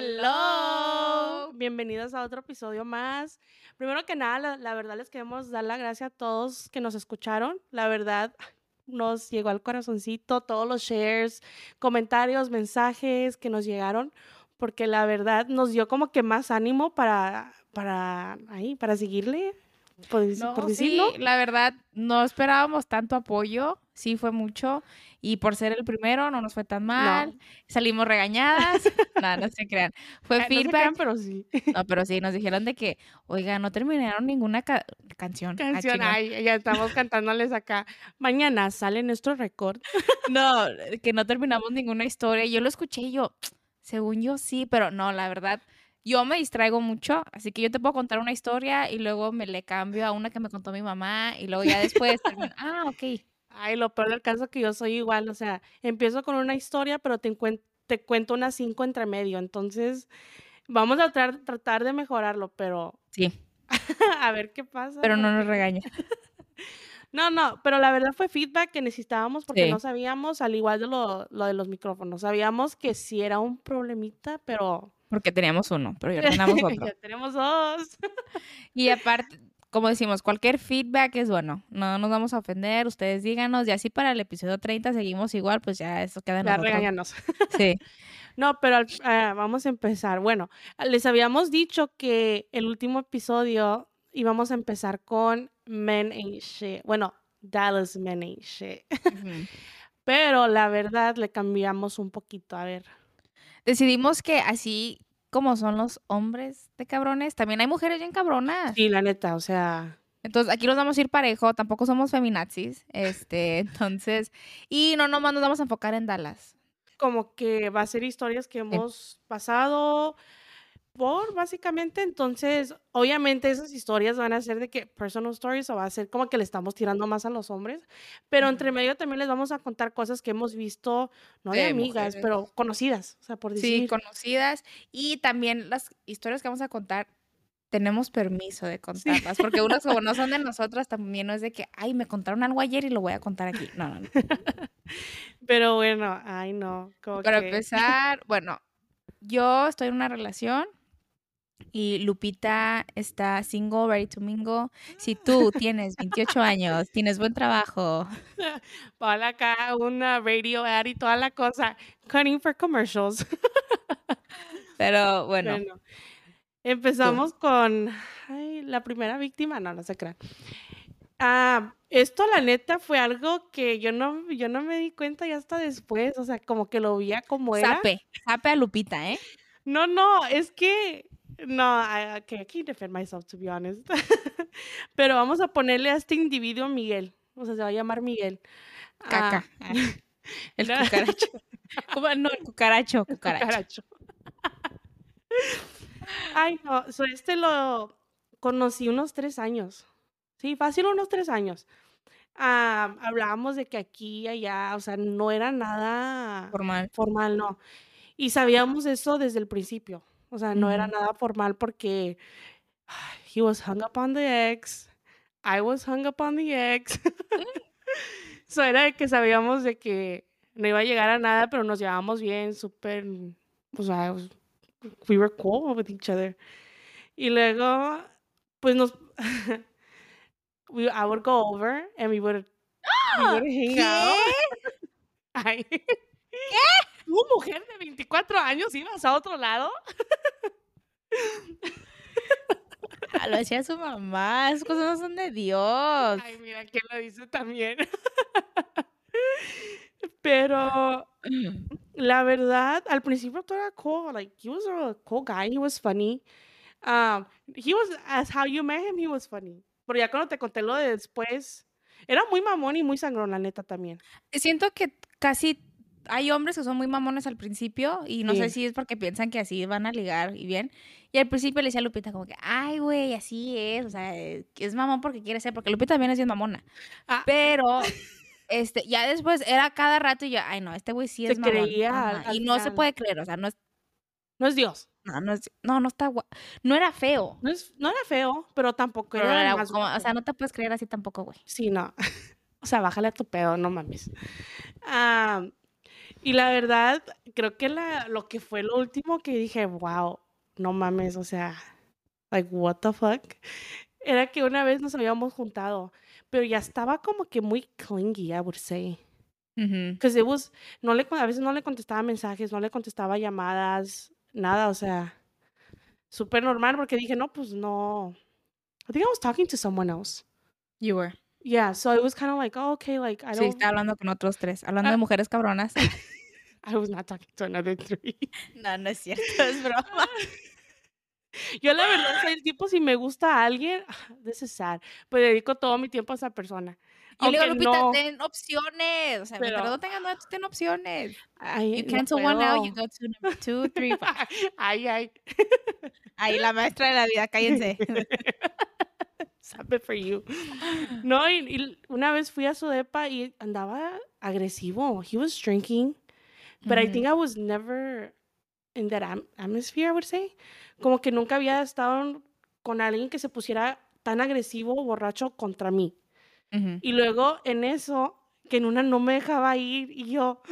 Hello. Bienvenidos a otro episodio más. Primero que nada, la, la, verdad les queremos dar la gracia a todos que nos escucharon. La verdad, nos llegó al corazoncito todos los shares, comentarios, mensajes que nos llegaron, porque la verdad nos dio como que más ánimo para, para, ahí, para seguirle. Por, por decirlo. Sí, la verdad, no esperábamos tanto apoyo, sí fue mucho. Y por ser el primero, no nos fue tan mal. Salimos regañadas. no, no se crean. Fue feedback. pero sí. No, pero sí, nos dijeron de que, oiga, no terminaron ninguna canción. Ah, canción, ay, ya estamos cantándoles acá. Mañana sale nuestro récord. no, que no terminamos ninguna historia. Yo lo escuché y yo, según yo sí, pero no, la verdad. Yo me distraigo mucho, así que yo te puedo contar una historia y luego me le cambio a una que me contó mi mamá y luego ya después termino, ah, ok, Ay, lo peor del caso es que yo soy igual, o sea, empiezo con una historia, pero te, te cuento unas cinco entre medio, entonces vamos a tratar de mejorarlo, pero... Sí. a ver qué pasa. Pero no nos regaña. no, no, pero la verdad fue feedback que necesitábamos porque no sabíamos, al igual de lo, lo, de los micrófonos, sabíamos que sí era un problemita, pero... Porque teníamos uno, pero ya tenemos otro. ya tenemos dos. y aparte, como decimos, cualquier feedback es bueno. No nos vamos a ofender, ustedes díganos. Y así para el episodio 30 seguimos igual, pues ya eso queda en Ya regañanos. Sí. no, pero ah, vamos a empezar. Bueno, les habíamos dicho que el último episodio íbamos a empezar con Men Ain't Shit. Bueno, Dallas Men Ain't Shit. pero la verdad le cambiamos un poquito. A ver. Decidimos que así como son los hombres de cabrones, también hay mujeres bien cabronas. Sí, la neta, o sea. Entonces, aquí nos vamos a ir parejo, tampoco somos feminazis, este, entonces, y no nomás nos vamos a enfocar en Dallas. Como que va a ser historias que hemos pasado, por, básicamente. Entonces, obviamente esas historias van a ser de que personal stories o va a ser como que le estamos tirando más a los hombres, pero entre medio también les vamos a contar cosas que hemos visto, no de, amigas, pero conocidas, o sea, por decir. Sí, conocidas. Y también las historias que vamos a contar tenemos permiso de contarlas, porque unas como no son de nosotras, también no es de que, ay, me contaron algo ayer y lo voy a contar aquí. No, no, no. Pero bueno, ay, no. Para empezar, bueno, yo estoy en una relación y Lupita está single, ready to mingle. Si tú tienes 28 años, tienes buen trabajo. Para acá una radio ad y toda la cosa. Cutting for commercials. Pero bueno. empezamos con la primera víctima. No, no se crean. Ah, esto la neta fue algo que yo no, yo no me di cuenta y hasta después. O sea, como que lo veía como era. Sape, sape a Lupita, ¿eh? No, no, es que no, I, okay, I can't defend myself, to be honest. Pero vamos a ponerle a este individuo Miguel. O sea, se va a llamar Miguel. Caca. Ah. El cucaracho. ¿Cómo? No, el cucaracho. Cucaracho. Ay, no. So, este lo conocí unos tres años. Sí, fácil unos tres años. Ah, hablábamos de que aquí y allá, o sea, no era nada formal. Formal, no. Y sabíamos eso desde el principio. O sea, no era nada formal porque he was hung up on the ex, I was hung up on the ex. so era de que sabíamos de que no iba a llegar a nada, pero nos llevábamos bien, súper, o sea, we were cool with each other. Y luego, pues nos, we, I would go over and we would, we would hang ¿Qué? out. ¿Qué? ¿Tu mujer de 24 años ibas a otro lado? Lo hacía su mamá, esas cosas no son de Dios. Ay, mira, ¿quién lo dice también? Pero la verdad, al principio todo era cool. Like, he was a cool guy, he was funny. Um, he was, as how you met him, he was funny. Pero ya cuando te conté lo de después, era muy mamón y muy sangrón, la neta también. Siento que casi hay hombres que son muy mamones al principio y no sé si es porque piensan que así van a ligar y bien. Y al principio le decía a Lupita como que, ay, güey, así es, o sea, es mamón porque quiere ser, porque Lupita también es bien mamona. Ah. Pero, este, ya después era cada rato y yo, ay, no, este güey sí es mamón. Creía y no se puede creer, o sea, no es... No es Dios. No, no, es, no, no está No era feo. No, es, no era feo, pero tampoco era, O sea, no te puedes creer así tampoco, güey. Sí, no. O sea, bájale a tu pedo, no mames. Ah... Y la verdad, creo que la, lo que fue lo último que dije, wow, no mames, o sea, like, what the fuck, era que una vez nos habíamos juntado, pero ya estaba como que muy clingy, I would say. Because it was, no le, a veces no le contestaba mensajes, no le contestaba llamadas, nada, o sea, súper normal, porque dije, no, pues no. I think I was talking to someone else. You were. Yeah, so it was kind of like, oh, okay, like, I Sí, don't. está hablando con otros tres. Hablando de Ah. mujeres cabronas. I was not talking to another three. No, no es cierto, es broma. Yo la verdad soy el tipo, si me gusta a alguien, this is sad, pues dedico todo mi tiempo a esa persona. Yo le digo, Aunque Lupita, no, ten opciones. O sea, mientras pero, no tengas nada, tú ten opciones. ay, You no cancel one out, you go to number two, three, five. Ay, ay. Ahí la maestra de la vida, cállense. Sabe for you. No, y, y una vez fui a su depa y andaba agresivo. He was drinking, but I Ujú. think I was never in that am- atmosphere, I would say. Como que nunca había estado con alguien que se pusiera tan agresivo, borracho contra mí. Y luego en eso, que en una no me dejaba ir y yo,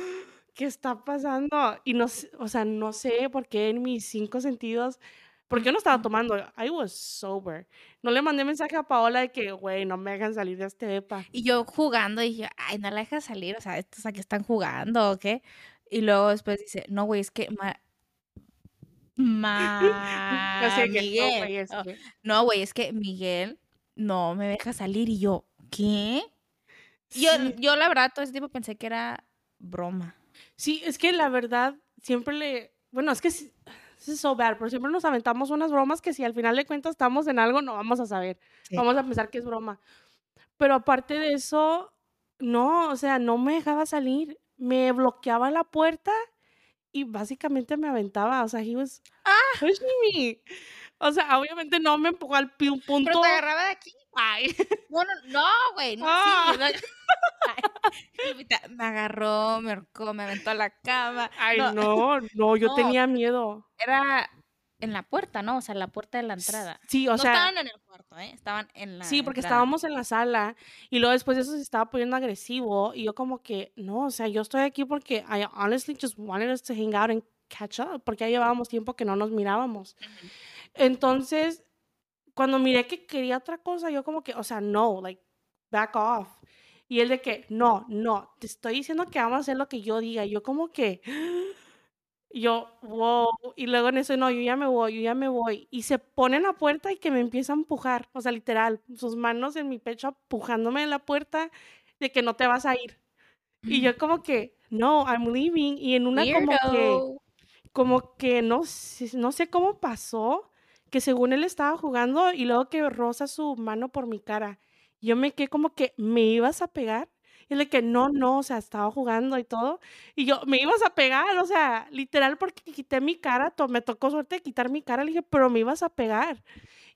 ¿qué está pasando? Y no o sea, no sé por qué en mis cinco sentidos, porque yo no estaba tomando, I was sober. No le mandé mensaje a Paola de que, güey, no me dejan salir de este depa. Y yo jugando dije, ay, no la dejas salir, o sea, estos aquí están jugando, ¿o qué? Y luego después dice, no, güey, es que ma, Yo sé ma que no, Miguel, güey, es que no, es que Miguel no me deja salir y yo, ¿qué? Y Yo, sí, yo la verdad todo ese tiempo pensé que era broma. sí, es que la verdad, siempre le, bueno, es que sí- this is so bad, pero siempre nos aventamos unas bromas que si al final de cuentas estamos en algo, no vamos a saber. Sí. Vamos a pensar que es broma. Pero aparte de eso, no, o sea, no me dejaba salir. Me bloqueaba la puerta y básicamente me aventaba. O sea, he was ¡Ah! pushing me. O sea, obviamente no me empujó al un Pero punto. te agarraba de aquí. Ay, Bueno, no, güey, no, ah, sí. no- Lupita, me agarró, me ahorcó, me aventó a la cama. ay, No, no, no, yo no, tenía miedo. era en la puerta, ¿no? O sea, la puerta de la entrada. Sí, o No sea, estaban en el cuarto, ¿eh? Estaban en la sí, porque entrada. estábamos en la sala y luego después de eso se estaba poniendo agresivo y yo como que, no, o sea, yo estoy aquí porque I honestly just wanted us to hang out and catch up, porque ya llevábamos tiempo que no nos mirábamos. Entonces, cuando miré que quería otra cosa, yo como que, o sea, no, like, back off. Y él de que, no, no, te estoy diciendo que vamos a hacer lo que yo diga. Yo como que, yo, wow. Y luego en eso, no, yo ya me voy, yo ya me voy. Y se pone en la puerta y que me empieza a empujar. O sea, literal, sus manos en mi pecho empujándome en la puerta de que no te vas a ir. Y yo como que, no, I'm leaving. Y en una como que como que no no sé cómo pasó, que según él estaba jugando y luego que roza su mano por mi cara. Yo me quedé como que, ¿me ibas a pegar? Y él de que no, no, o sea, estaba jugando y todo. Y yo, ¿me ibas a pegar? O sea, literal, porque quité mi cara, to- me tocó suerte de quitar mi cara. Le dije, pero me ibas a pegar.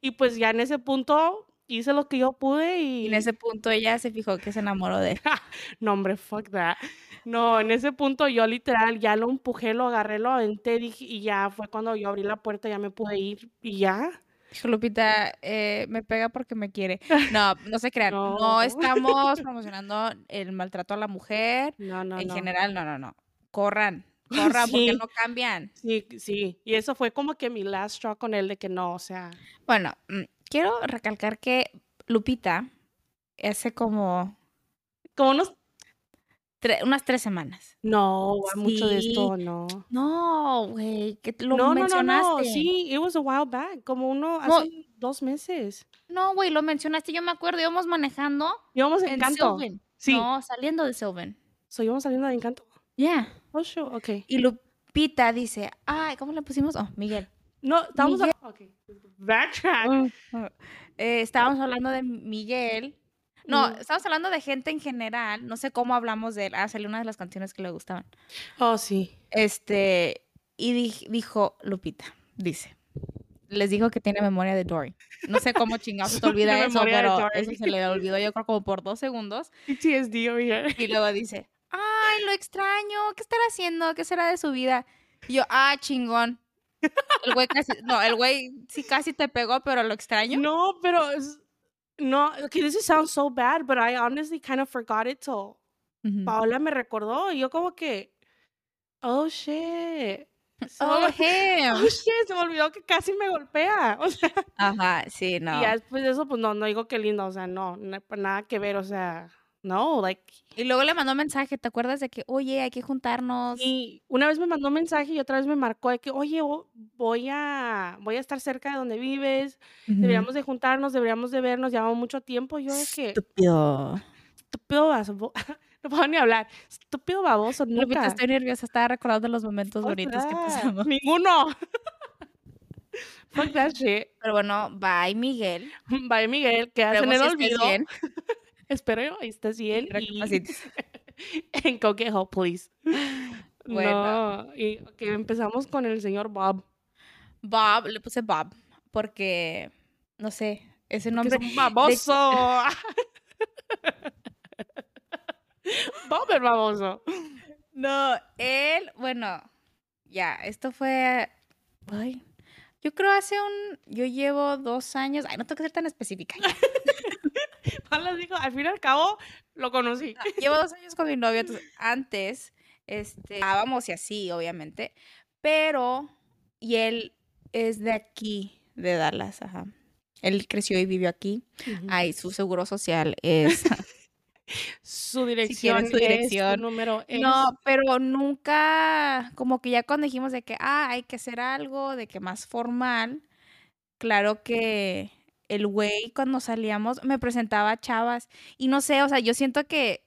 Y pues ya en ese punto hice lo que yo pude Y en y... ese punto ella se fijó que se enamoró de él. No, hombre, fuck that. No, en ese punto yo literal ya lo empujé, lo agarré, lo aventé y ya fue cuando yo abrí la puerta, ya me pude ir y ya. Dijo Lupita, eh, me pega porque me quiere. No, no se crean. No No, estamos promocionando el maltrato a la mujer. no, no, En no. general, no, no, no. Corran, corran porque Sí, no cambian. sí, sí. Y eso fue como que mi last straw con él de que no, o sea, Bueno, mm, quiero recalcar que Lupita hace como como unos, tre- unas tres semanas. no, va mucho de Sí. esto, no. No, güey, que lo No, no, no, no, mencionaste. sí, it was a while back, como uno No, hace dos meses. no, güey, lo mencionaste. Yo me acuerdo, íbamos manejando Íbamos en en Encanto, Sylvan. sí, No, saliendo de Sylvan. so íbamos saliendo de Encanto. Ya. Oh, sure, ok. Y Lupita dice, ay, ¿cómo le pusimos? Oh, Miguel. No, estábamos, a- ok, backtrack. Mm, mm. Eh, estábamos hablando de Miguel. No, Mm. estábamos hablando de gente en general. No sé cómo hablamos de él. Ah, salió una de las canciones que le gustaban. Oh, sí. Este, y di- dijo Lupita, dice, les dijo que tiene memoria de Dory. No sé cómo chingados se te olvida eso, pero eso se le olvidó yo creo como por dos segundos. PTSD over here. Y luego dice, ay, lo extraño, ¿qué estará haciendo? ¿Qué será de su vida? Y yo, ah, chingón. El güey casi, no, el güey sí casi te pegó, pero lo extraño. No, pero no, okay, this sounds so bad, but I honestly kind of forgot it till. Paola me recordó y yo como que Oh, shit. Oh, him. Oh, shit, se me olvidó que casi me golpea. O sea, Ajá, sí, y no. ya después de eso, pues no, no digo que lindo, o sea, no, no, nada que ver, o sea, no, like, Y luego le mandó mensaje, ¿te acuerdas de que, oye, hay que juntarnos? y una vez me mandó un mensaje y otra vez me marcó de que, oye, voy a, voy a estar cerca de donde vives, deberíamos de juntarnos, deberíamos de vernos, llevamos mucho tiempo, y yo de que, Estúpido. estúpido baboso, no puedo ni hablar, estúpido baboso, Lupita, estoy nerviosa, estaba recordando los momentos bonitos que pasamos. Ninguno. Fuck that shit. Pero bueno, bye, Miguel. Bye, Miguel, quedas en Esperemos el olvido. Espero yo, estés bien. Y get help, please. Bueno. No, y empezamos con el señor Bob. Bob, le puse Bob, porque, no sé, ese nombre... es un baboso. Bob el baboso. No, él, bueno, ya, esto fue, ay, yo creo hace un, yo llevo dos años, ay, no tengo que ser tan específica. Paula dijo, al fin y al cabo, lo conocí. Llevo dos años con mi novio, entonces, antes, este, estábamos y así, obviamente, pero, y él es de aquí, de Dallas, ajá. Él creció y vivió aquí. Ay, su seguro social es... Su dirección, su dirección. número es. No, pero nunca, como que ya cuando dijimos de que, ah, hay que hacer algo, de que más formal, claro que el güey cuando salíamos me presentaba a chavas y no sé, o sea, yo siento que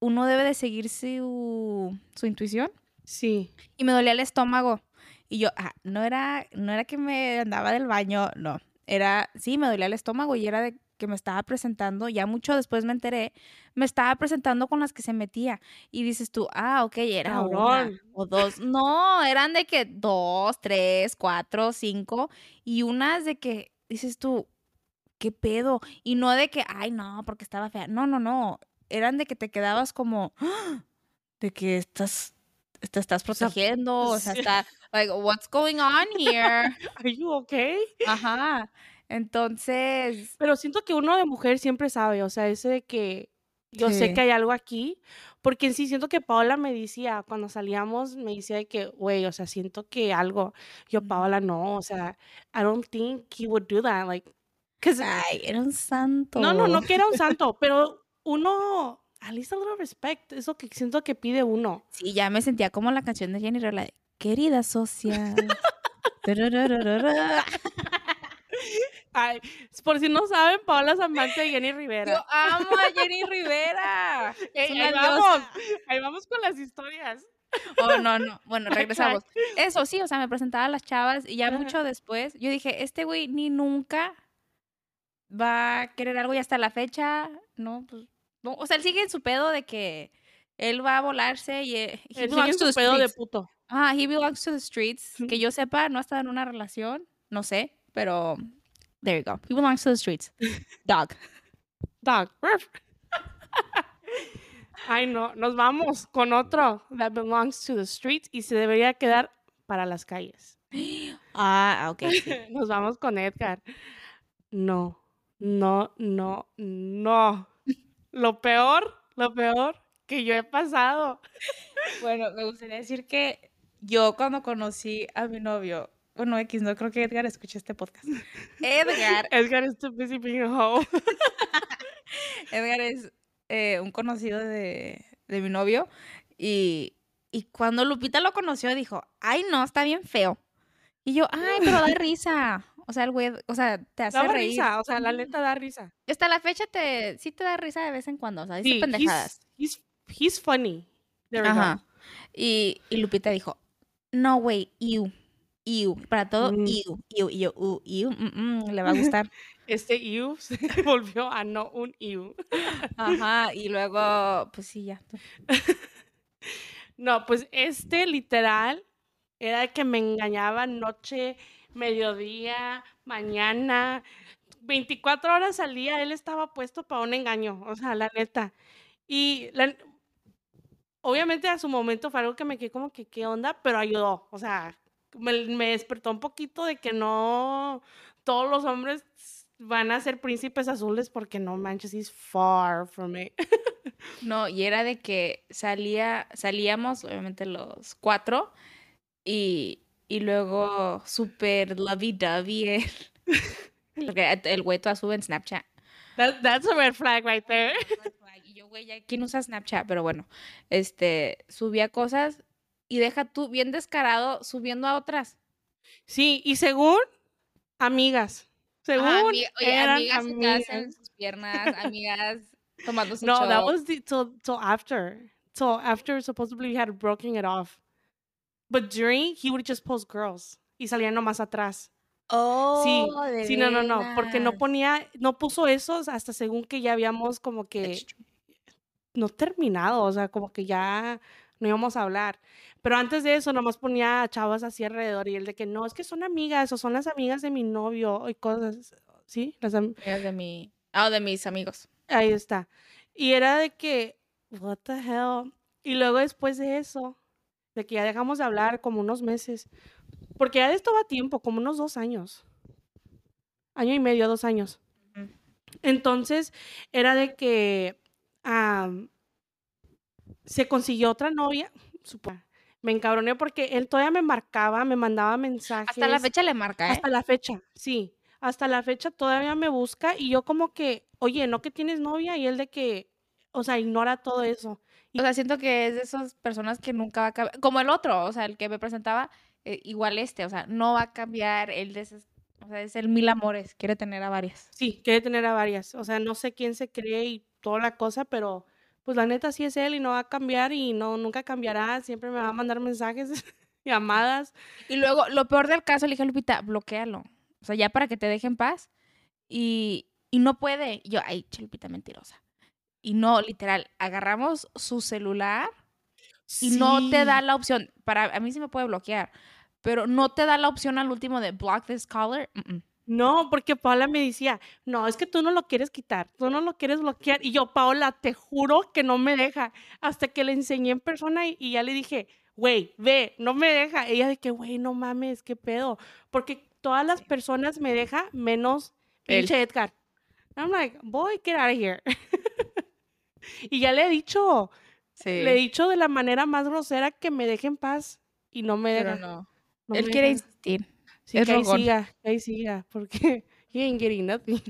uno debe de seguir su, su intuición Sí. y me dolía el estómago y yo, ah, no era, no era que me andaba del baño, no, era, sí, me dolía el estómago y era de que me estaba presentando, ya mucho después me enteré, me estaba presentando con las que se metía. Y dices tú, ah, ok, era una Cabrón. o dos. No, eran de que dos, tres, cuatro, cinco. Y unas de que dices tú, ¿qué pedo? Y no de que, ay, no, porque estaba fea. No, no, no. Eran de que te quedabas como, "Ah", de que estás, te estás protegiendo, o sea, está, like, what's going on here? Are you okay? Ajá. Entonces, Pero siento que uno de mujer siempre sabe, o sea, ese de que yo sé que hay algo aquí, porque en sí siento que Paola me decía, cuando salíamos, me decía de que, güey, o sea, siento que algo, yo. Paola, no, o sea, I don't think he would do that, like, ay, era un santo. no, no, no que era un santo, pero uno, at least a little respect, eso que siento que pide uno. Sí, ya me sentía como la canción de Jenny Rivera, de, querida socia. Ay, por si no saben, Paola es amante de Jenny Rivera. Yo amo a Jenny Rivera. Ey, ahí vamos, ahí vamos con las historias. Oh, no, no. Bueno, regresamos. Eso sí, o sea, me presentaba a las chavas y ya Ajá. mucho después, yo dije, este güey ni nunca va a querer algo y hasta la fecha, no, pues, no. O sea, él sigue en su pedo de que él va a volarse y eh, he Él sigue belongs en to su the pedo de streets. puto. Ah, he belongs to the streets. Que yo sepa, no ha estado en una relación, no sé, pero there you go. He belongs to the streets. Dog. Dog. Ay, no, nos vamos con otro that belongs to the streets y se debería quedar para las calles. Ah, ok. sí. Nos vamos con Edgar. No, no, no, no. Lo peor, lo peor que yo he pasado. Bueno, me gustaría decir que yo cuando conocí a mi novio, bueno, X, no creo que Edgar escuche este podcast. Edgar, Edgar is too busy being a hoe. Edgar es eh, un conocido de, de mi novio y, y cuando Lupita lo conoció dijo, ay no, está bien feo. Y yo, ay, pero da risa. O sea, el güey, o sea, te hace Daba reír. risa, o sea, la neta da risa. Hasta la fecha te, sí te da risa de vez en cuando, o sea, dice Sí, pendejadas. he's, he's, he's funny. There. Ajá. Y, y Lupita dijo, no, güey, iu, iu, para todo, Mm. iu, iu, y yo, uh, iu, mm, mm, le va a gustar. Este Iu se volvió a no un Iu. Ajá, y luego, pues sí, ya. No, pues este literal era el que me engañaba noche, mediodía, mañana, 24 horas al día, él estaba puesto para un engaño, o sea, la neta. Y obviamente a su momento fue algo que me quedé como que, ¿qué onda? Pero ayudó, o sea, me, me despertó un poquito de que no todos los hombres van a ser príncipes azules porque no manches, he's far from it. no, y era de que salía, salíamos, obviamente los cuatro, y, y luego súper lovey-dovey el, el güey toda sube en Snapchat. that's a red flag right there. Y yo, güey, ¿quién usa Snapchat? Pero bueno, este, subía cosas y deja tú bien descarado subiendo a otras. Sí, y según amigas. Según oye, eran amigas, amigas. en sus piernas, amigas tomando su No, that was the, till, till after. Till after supposedly he had broken it off. But during, he would just post girls. Y salían nomás atrás. Oh, sí, sí, no, no, no, porque no ponía, no puso esos hasta según que ya habíamos como que no terminado, o sea, como que ya no íbamos a hablar. Pero antes de eso, nomás ponía a chavas así alrededor y él de que no, es que son amigas o son las amigas de mi novio y cosas, ¿sí? Las amigas de mi, oh, de mis amigos. Ahí está. Y era de que, what the hell. Y luego después de eso, de que ya dejamos de hablar como unos meses, porque ya esto va tiempo, como unos dos años. Año y medio, dos años. Entonces, era de que se consiguió otra novia. Me encabroné porque él todavía me marcaba, me mandaba mensajes. Hasta la fecha le marca, ¿eh? Hasta la fecha, sí. Hasta la fecha todavía me busca y yo como que, oye, ¿no que tienes novia? Y él de que, o sea, ignora todo eso. O sea, siento que es de esas personas que nunca va a cambiar. Como el otro, o sea, el que me presentaba, eh, igual este, o sea, no va a cambiar. Él de o sea, es el mil amores, quiere tener a varias. Sí, quiere tener a varias. O sea, no sé quién se cree y toda la cosa, pero pues la neta sí es él y no va a cambiar y no, nunca cambiará, siempre me va a mandar mensajes, llamadas. Y luego, lo peor del caso, le dije a Lupita, bloquealo. O sea, ya para que te deje en paz. Y, y no puede. yo, ay, Lupita mentirosa. Y no, literal, agarramos su celular y no te da la opción. Para a mí sí me puede bloquear, pero no te da la opción al último de block this caller. No, porque Paola me decía, no, es que tú no lo quieres quitar, tú no lo quieres bloquear. Y yo, Paola, te juro que no me deja. Hasta que le enseñé en persona y, ya le dije, güey, ve, no me deja. Ella de que, güey, no mames, qué pedo. Porque todas las personas me deja menos pinche Edgar. I'm like, boy, get out of here. y ya le he dicho, le he dicho de la manera más grosera que me deje en paz y no me deja. no. Él quiere insistir. Sí, que ahí siga, que ahí siga, porque he ain't getting nothing.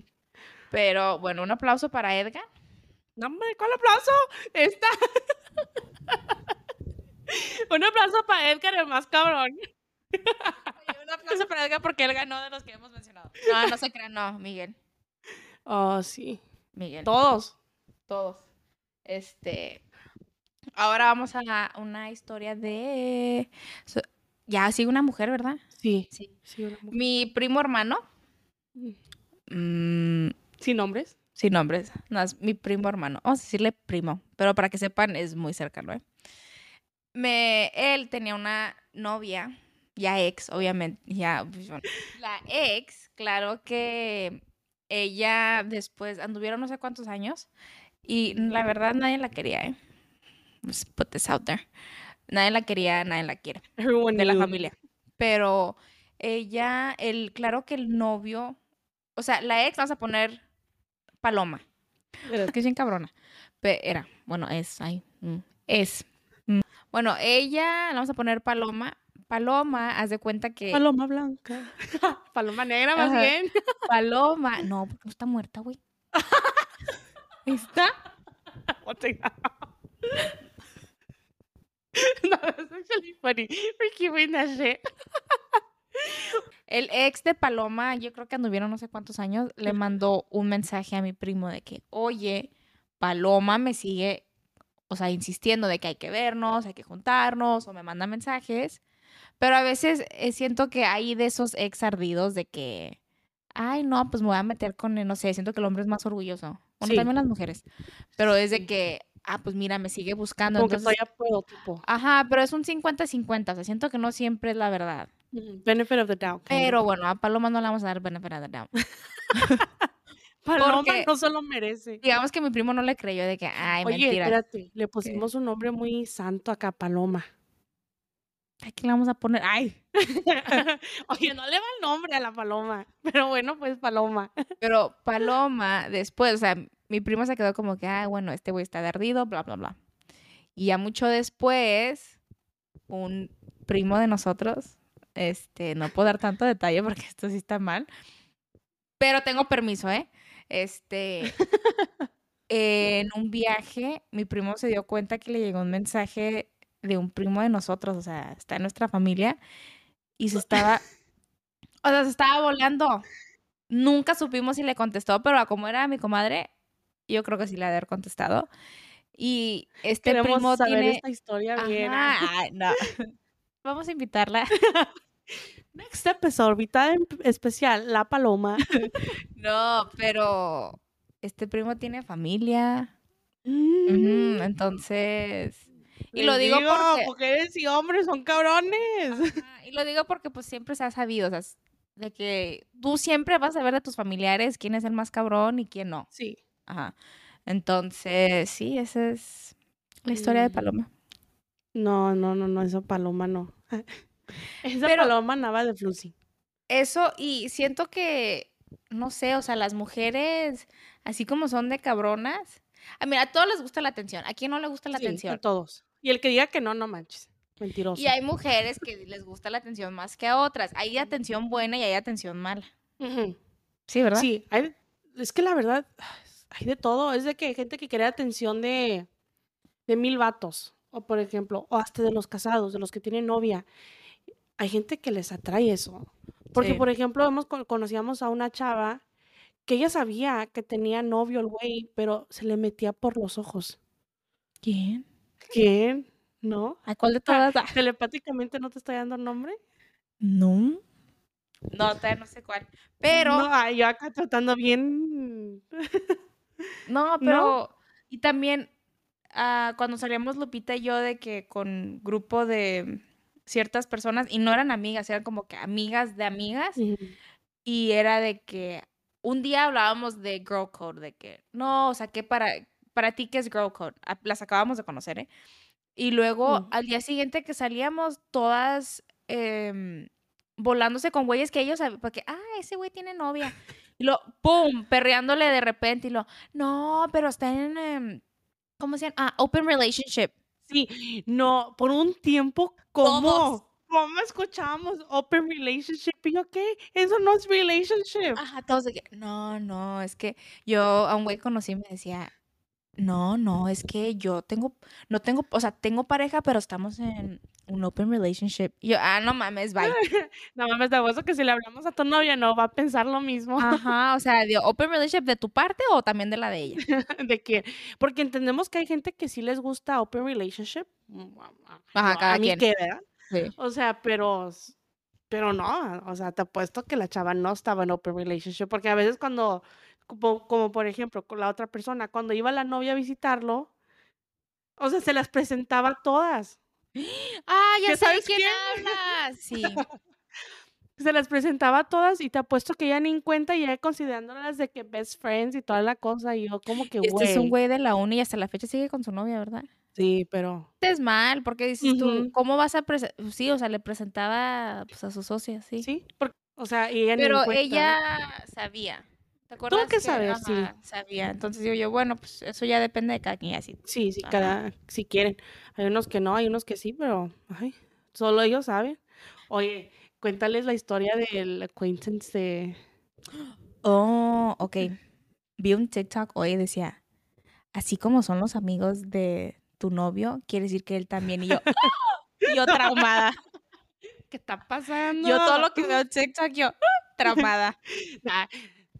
Pero bueno, un aplauso para Edgar. No, hombre, ¿cuál aplauso? Está. un aplauso para Edgar, el más cabrón. un aplauso para Edgar porque él ganó de los que hemos mencionado. No, no se crean, no, Miguel. Oh, sí. Miguel. Todos. Todos. Este. Ahora vamos a una historia de. Ya sigue una mujer, ¿verdad? Sí. Sí. Mi primo hermano. Mm, ¿Sin nombres? Sin nombres. No, es mi primo hermano. Vamos a decirle primo. Pero para que sepan, es muy cercano, ¿eh? Me, él tenía una novia, ya ex, obviamente. Ya, pues, la ex, claro que ella después anduvieron no sé cuántos años. Y la verdad nadie la quería, ¿eh? Let's put this out there. Nadie la quería, nadie la quiere. de la familia. Pero ella, el, claro que el novio, o sea, la ex, vamos a poner Paloma. Que es bien cabrona. Pero era, bueno, es, ay, mm, es. Mm. Bueno, ella, la vamos a poner Paloma. Paloma, haz de cuenta que. Paloma blanca. Paloma negra, más bien. Paloma. No, porque no está muerta, güey. ¿Está? no, that's actually funny. That shit. El ex de Paloma, yo creo que anduvieron no sé cuántos años, le mandó un mensaje a mi primo de que, oye, Paloma me sigue, o sea, insistiendo de que hay que vernos, hay que juntarnos, o me manda mensajes. Pero a veces eh, siento que hay de esos ex ardidos de que, ay, no, pues me voy a meter con, no sé, siento que el hombre es más orgulloso. Bueno, también las mujeres. Pero es de que, ah, pues mira, me sigue buscando. Como entonces, que todavía puedo, tipo. Ajá, pero es un 50-50, o sea, siento que no siempre es la verdad. Benefit of the doubt. Pero bueno, a Paloma no le vamos a dar benefit of the doubt. Paloma no se lo merece. Digamos que mi primo no le creyó de que, ay, Oye, mentira. espérate, le pusimos un nombre muy santo acá, Paloma. ¿Qué le vamos a poner? Ay. Oye, no le va el nombre a la paloma. Pero bueno, pues paloma. Pero paloma, después, o sea, mi primo se quedó como que, ah, bueno, este güey está ardido, bla, bla, bla. Y ya mucho después, un primo de nosotros, este, no puedo dar tanto detalle porque esto sí está mal, pero tengo permiso, ¿eh? Este, en un viaje, mi primo se dio cuenta que le llegó un mensaje de un primo de nosotros, o sea, está en nuestra familia, y se estaba, o sea, se estaba volando. Nunca supimos si le contestó, pero como era mi comadre, yo creo que sí le ha de haber contestado. Y este Queremos primo saber tiene... esta historia. Ajá, no. Vamos a invitarla. Next episode, invitada en- especial, la paloma. No, pero este primo tiene familia. Mm, entonces. Y lo les digo porque. mujeres y hombres son cabrones. Ajá, y lo digo porque pues siempre se ha sabido, o sea, de que tú siempre vas a ver de tus familiares quién es el más cabrón y quién no. Sí. Ajá. Entonces, sí, esa es la historia de Mm. Paloma. No, no, no, no, esa paloma no. Esa Pero- paloma nada de Flucy. Eso, y siento que, no sé, o sea, las mujeres, así como son de cabronas. A mira, a todos les gusta la atención. ¿A quién no le gusta la Sí, a atención? todos. Y el que diga que no, no manches. Mentiroso. Y hay mujeres que les gusta la atención más que a otras. Hay atención buena y hay atención mala. Sí, ¿verdad? Sí, hay, es que la verdad, hay de todo. Es de que hay gente que quiere atención de, de mil vatos. O por ejemplo, o hasta de los casados, de los que tienen novia. Hay gente que les atrae eso. Porque, Sí. por ejemplo, hemos, con- conocíamos a una chava que ella sabía que tenía novio el güey, pero se le metía por los ojos. ¿Quién? ¿Quién? ¿No? ¿A cuál de todas? Ah, Telepáticamente no te estoy dando nombre. No. No, todavía no sé cuál. Pero, No, no, ay, yo acá tratando bien. pero, y también ah, cuando salíamos Lupita y yo de que con grupo de ciertas personas, y no eran amigas, eran como que amigas de amigas, y era de que un día hablábamos de Girl Code, de que, no, o sea, que para, para ti, ¿qué es Girl Code? A- Las acabamos de conocer, ¿eh? Y luego, Mm. al día siguiente que salíamos, todas em, volándose con güeyes que ellos, porque, ah, ese güey tiene novia. Y lo, ¡pum! Perreándole de repente y lo, no, pero está en, em, ¿cómo se llama? Ah, open relationship. Sí, no, por un tiempo, ¿cómo? Todos. ¿Cómo escuchábamos open relationship? Y yo, ¿qué? Eso no es relationship. Ajá, todos de que, no, no, es que yo a un güey conocí y me decía, no, no, es que yo tengo, no tengo, o sea, tengo pareja, pero estamos en un open relationship. Y yo, ah, no mames, bye. No mames, de apuesto que si le hablamos a tu novia no va a pensar lo mismo. Ajá, o sea, de open relationship de tu parte o también de la de ella. de que, porque entendemos que hay gente que sí les gusta open relationship. Mm, Ajá, no, cada a mí quien. Sí. O sea, pero, pero no, o sea, te apuesto que la chava no estaba en open relationship, porque a veces cuando, como, como por ejemplo, con la otra persona, cuando iba la novia a visitarlo, o sea, se las presentaba todas. Ah, ya ¿Ya sabes quién quién? hablas. Sí. Se las presentaba todas y te apuesto que ella ni en cuenta y ella considerándolas de que best friends y toda la cosa, y yo como que, Y este es un güey. güey de la uni y hasta la fecha sigue con su novia, ¿verdad? Sí, pero, Es mal, porque dices tú, Ujú. ¿cómo vas a presentar? Sí, o sea, le presentaba pues, a su socia, sí. sí, porque, o sea, y ella Pero ella sabía. ¿Te acuerdas? que saber, sí. Sabía. Entonces digo yo, bueno, pues eso ya depende de cada quien. Así. Sí, sí, Ajá. cada, si quieren. Hay unos que no, hay unos que sí, pero, ay, solo ellos saben. Oye, cuéntales la historia del acquaintance de... Oh, ok. Vi un TikTok hoy y decía, así como son los amigos de tu novio, quiere decir que él también. Y yo. Y yo traumada. ¿Qué está pasando? Yo todo lo que veo en TikTok, yo, ¡ah! traumada. Nah,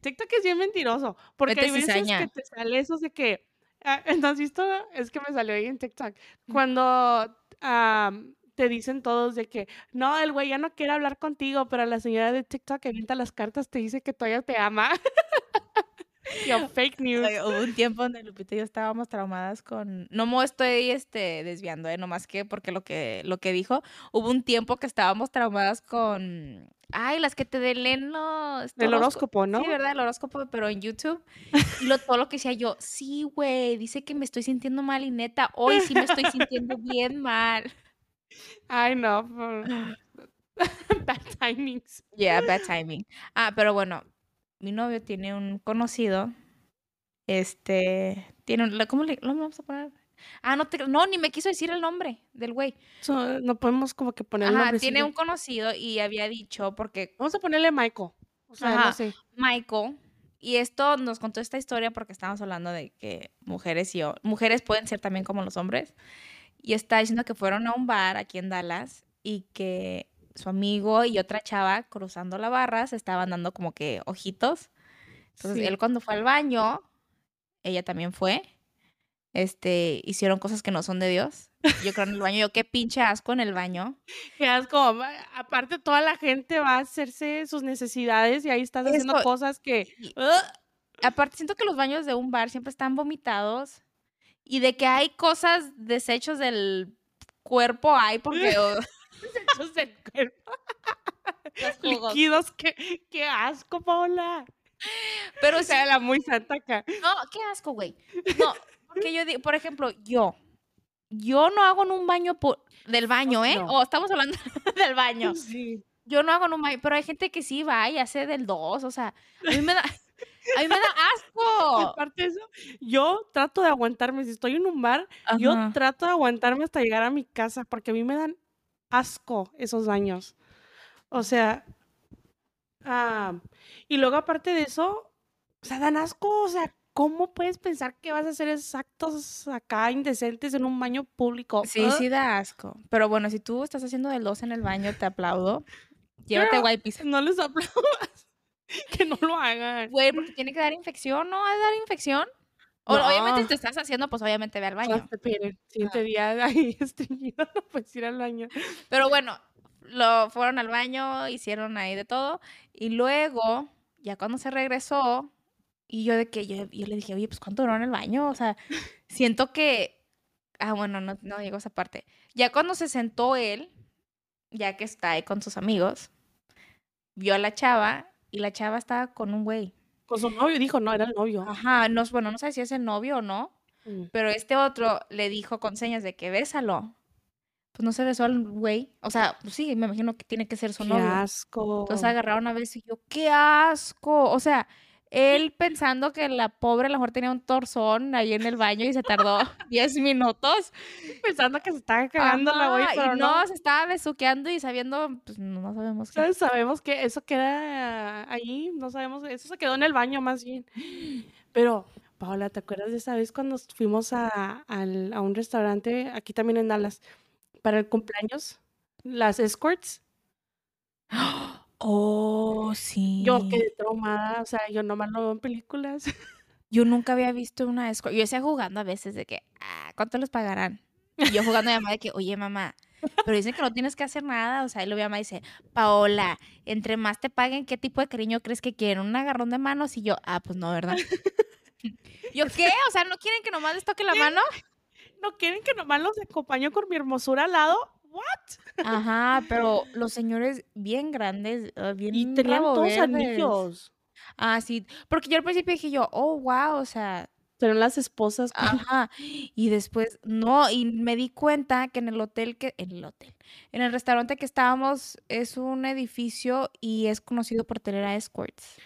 TikTok es bien mentiroso, porque Vete hay veces cizaña. que te sale eso de que, ah, ¿no has visto? Es que me salió ahí en TikTok, cuando am, te dicen todos de que, no, el güey ya no quiere hablar contigo, pero la señora de TikTok que avienta las cartas te dice que todavía te ama. Yo, fake news. Hubo un tiempo donde Lupita y yo estábamos traumadas con. No me estoy este, desviando, ¿eh? Nomás que porque lo que, lo que dijo. Hubo un tiempo que estábamos traumadas con. Ay, las que te leen los. Del horóscopo. horóscopo, ¿no? Sí, ¿verdad? El horóscopo, pero en YouTube. Y lo, todo lo que decía yo, sí, güey, dice que me estoy sintiendo mal y neta, hoy sí me estoy sintiendo bien mal. Ay, no. bad timings. Yeah, bad timing. Ah, pero bueno, mi novio tiene un conocido. Este, tiene un, ¿cómo le, lo vamos a poner? Ah, no, te, no, ni me quiso decir el nombre del güey. no podemos como que poner Ajá, tiene un conocido y había dicho, porque... Vamos a ponerle Michael. O sea, no sé. Michael. Y esto nos contó esta historia porque estábamos hablando de que mujeres y mujeres pueden ser también como los hombres. Y está diciendo que fueron a un bar aquí en Dallas y que su amigo y otra chava cruzando la barra se estaban dando como que ojitos. Entonces él cuando fue al baño, ella también fue. Este, hicieron cosas que no son de Dios. Yo creo en el baño, yo qué pinche asco en el baño. Qué asco. Aparte, toda la gente va a hacerse sus necesidades y ahí estás haciendo cosas que. Aparte, siento que los baños de un bar siempre están vomitados y de que hay cosas, desechos del cuerpo, hay porque. desechos del cuerpo. Líquidos, qué, qué asco, Paola. Pero o sea, la muy santa acá. No, qué asco, güey. No, porque yo digo, por ejemplo, yo, yo no hago en un baño del baño, ¿eh? O estamos hablando del baño. Sí. Yo no hago en un baño, pero hay gente que sí va y hace del dos, o sea, a mí me da, a mí me da asco. Aparte de eso, yo trato de aguantarme, si estoy en un bar, yo trato de aguantarme hasta llegar a mi casa, porque a mí me dan asco esos baños. O sea, ah, y luego aparte de eso, o sea, dan asco, o sea, ¿cómo puedes pensar que vas a hacer exactos acá indecentes en un baño público? Sí, sí da asco. Pero bueno, si tú estás haciendo del dos en el baño, te aplaudo. Llévate wipes. No les aplaudas. que no lo hagan. Güey, porque tiene que dar infección, ¿no? ¿Ha de dar infección? Obviamente, si te estás haciendo, pues obviamente ve al baño. Esperen, siguiente día ahí estreñido, no puedes ir al baño. Pero bueno, lo fueron al baño, hicieron ahí de todo. Y luego, ya cuando se regresó, y yo de que yo, le dije, oye, pues ¿cuánto duró en el baño? O sea, siento que... Ah, bueno, no, no llegó esa parte. Ya cuando se sentó él, ya que está ahí con sus amigos, vio a la chava y la chava estaba con un güey. Con su novio, dijo, no, era el novio. Ajá, no, bueno, no sé si es el novio o no, mm. pero este otro le dijo con señas de que bésalo. Pues no se besó al güey. O sea, pues sí, me imagino que tiene que ser su novio. Qué asco. Entonces agarraron a veces y yo, qué asco. O sea, él pensando que la pobre a lo mejor tenía un torzón ahí en el baño y se tardó 10 minutos. Pensando que se estaba cagando la güey, pero no, se estaba besuqueando y sabiendo, pues no sabemos qué. Sabemos que eso queda ahí, no sabemos, eso se quedó en el baño más bien. Pero, Paola, ¿te acuerdas de esa vez cuando fuimos a, a un restaurante aquí también en Dallas para el cumpleaños? Las escorts. Oh, sí. Yo quedé traumada, o sea, yo nomás lo veo en películas. Yo nunca había visto una escort. Yo decía jugando a veces de que, ah, ¿cuánto les pagarán? Y yo jugando a mi mamá de que, oye, mamá, pero dicen que no tienes que hacer nada. O sea, y luego mi mamá dice, Paola, entre más te paguen, ¿qué tipo de cariño crees que quieren? ¿Un agarrón de manos? Y yo, ah, pues no, ¿verdad? ¿Yo qué? O sea, ¿no quieren que nomás les toque la mano? ¿No quieren que nomás los acompañe con mi hermosura al lado? ¿What? Ajá, pero los señores bien grandes, ah, bien Y tenían todos anillos. Ah, sí, porque yo al principio dije yo, oh, wow, o sea, Fueron las esposas. Ajá. Y después, no, y me di cuenta que en el hotel que, en el hotel, en el restaurante que estábamos es un edificio y es conocido por tener a escorts.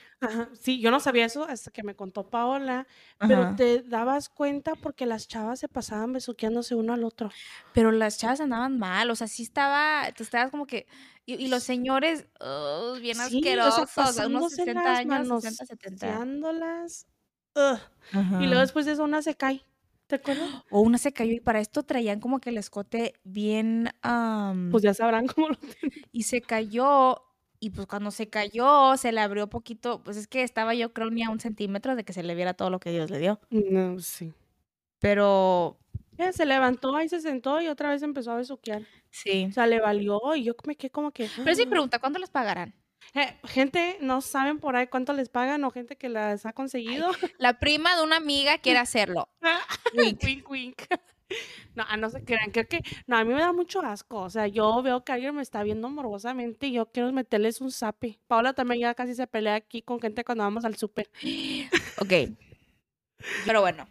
Sí, yo no sabía eso hasta que me contó Paola, pero te dabas cuenta porque las chavas se pasaban besuqueándose uno al otro. Pero las chavas andaban mal, o sea, sí estaba, tú estabas como que, y, los señores, bien asquerosos, o sea, unos 60 años, 60, 70. Y luego después de eso una se cae. ¿Te acuerdas? O una se cayó y para esto traían como que el escote bien... pues ya sabrán cómo lo Y se cayó y pues cuando se cayó, se le abrió poquito, pues es que estaba yo creo ni a un centímetro de que se le viera todo lo que Dios le dio. No, sí. Pero... Se levantó y se sentó y otra vez empezó a besuquear. Sí. O sea, le valió y yo me quedé como que... Pero sí ah". pregunta, ¿cuánto les pagarán? Eh, gente, no saben por ahí cuánto les pagan o gente que las ha conseguido. la prima de una amiga quiere hacerlo. wink, wink, wink. No, no se crean, creo que, no, a mí me da mucho asco, o sea, yo veo que alguien me está viendo morbosamente y yo quiero meterles un zape. Paola también ya casi se pelea aquí con gente cuando vamos al súper. Ok, pero bueno,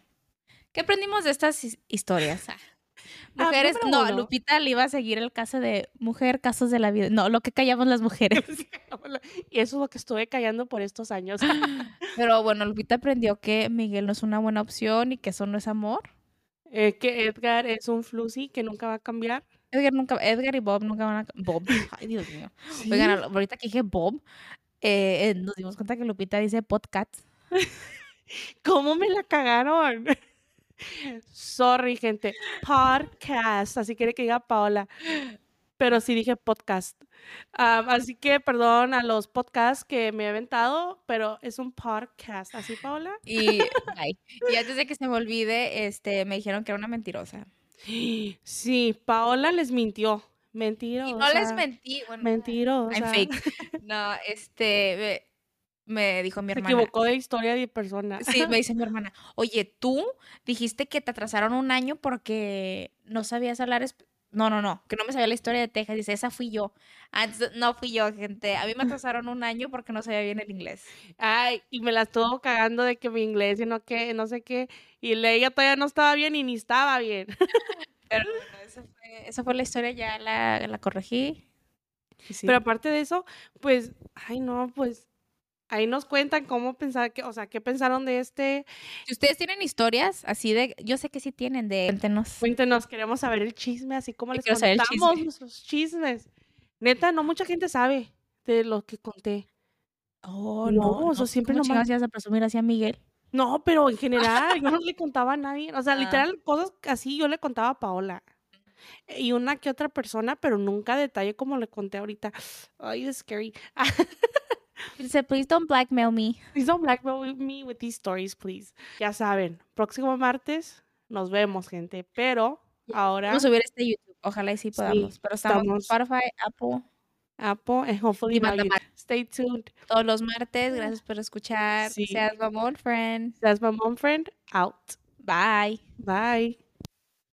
¿qué aprendimos de estas historias? Ah, Ah, Mujeres, no. Lupita le iba a seguir el caso de mujer, casos de la vida. No, lo que callamos las mujeres. Y eso es lo que estuve callando por estos años. Pero bueno, Lupita aprendió que Miguel no es una buena opción y que eso no es amor. Eh, que Edgar es un flusy que nunca va a cambiar. Edgar, nunca, Edgar y Bob nunca van a... Bob, ay Dios mío. Oigan, a- ahorita que dije Bob, eh, eh, nos dimos cuenta que Lupita dice podcast. ¿Cómo me la cagaron? Sorry, gente. Podcast. Así quiere que diga Paola. Pero sí dije podcast. Así que perdón a los podcasts que me he aventado, pero es un podcast. ¿Así, Paola? Y, antes de que se me olvide, este, me dijeron que era una mentirosa. Sí, Paola les mintió. Mentirosa. Y no les mentí. Bueno, Mentirosa. I'm fake. No, este, me, dijo mi Se hermana. equivocó de historia de persona. Sí, me dice mi hermana, oye, tú dijiste que te atrasaron un año porque no sabías hablar No, no, no, que no me sabía la historia de Texas. Dice, esa fui yo. Ah, no fui yo, gente. A mí me atrasaron un año porque no sabía bien el inglés. Ay, y me la estuvo cagando de que mi inglés y no que, no sé qué. Y ella todavía no estaba bien y ni estaba bien. Pero bueno, esa fue, esa fue la historia, ya la, la corregí. Sí. Pero aparte de eso, pues, ay no, pues, ahí nos cuentan cómo pensar, que, o sea, qué pensaron de este. si ustedes tienen historias así de, yo sé que sí tienen de, cuéntenos. Cuéntenos, queremos saber el chisme, así como les contamos chisme. nuestros chismes. Neta, no mucha gente sabe de lo que conté. Oh, no, eso siempre ¿Cómo nomás- ibas a presumir así a Miguel? No, pero en general, yo no le contaba a nadie. O sea, Ah. literal, cosas así yo le contaba a Paola. Y una que otra persona, pero nunca a detalle como le conté ahorita. Ay, es scary. Dice, please don't blackmail me. Please don't blackmail me with these stories, please. Ya saben, próximo martes nos vemos, gente. Pero ahora Vamos a subir este YouTube. Ojalá y sí Sí, podamos. Pero estamos en estamos- Spotify, Apple, Apple and hopefully Y. Stay tuned. todos los martes. Gracias por escuchar. Sí. Seas mamón, friend. My mom friend out. Bye. Bye.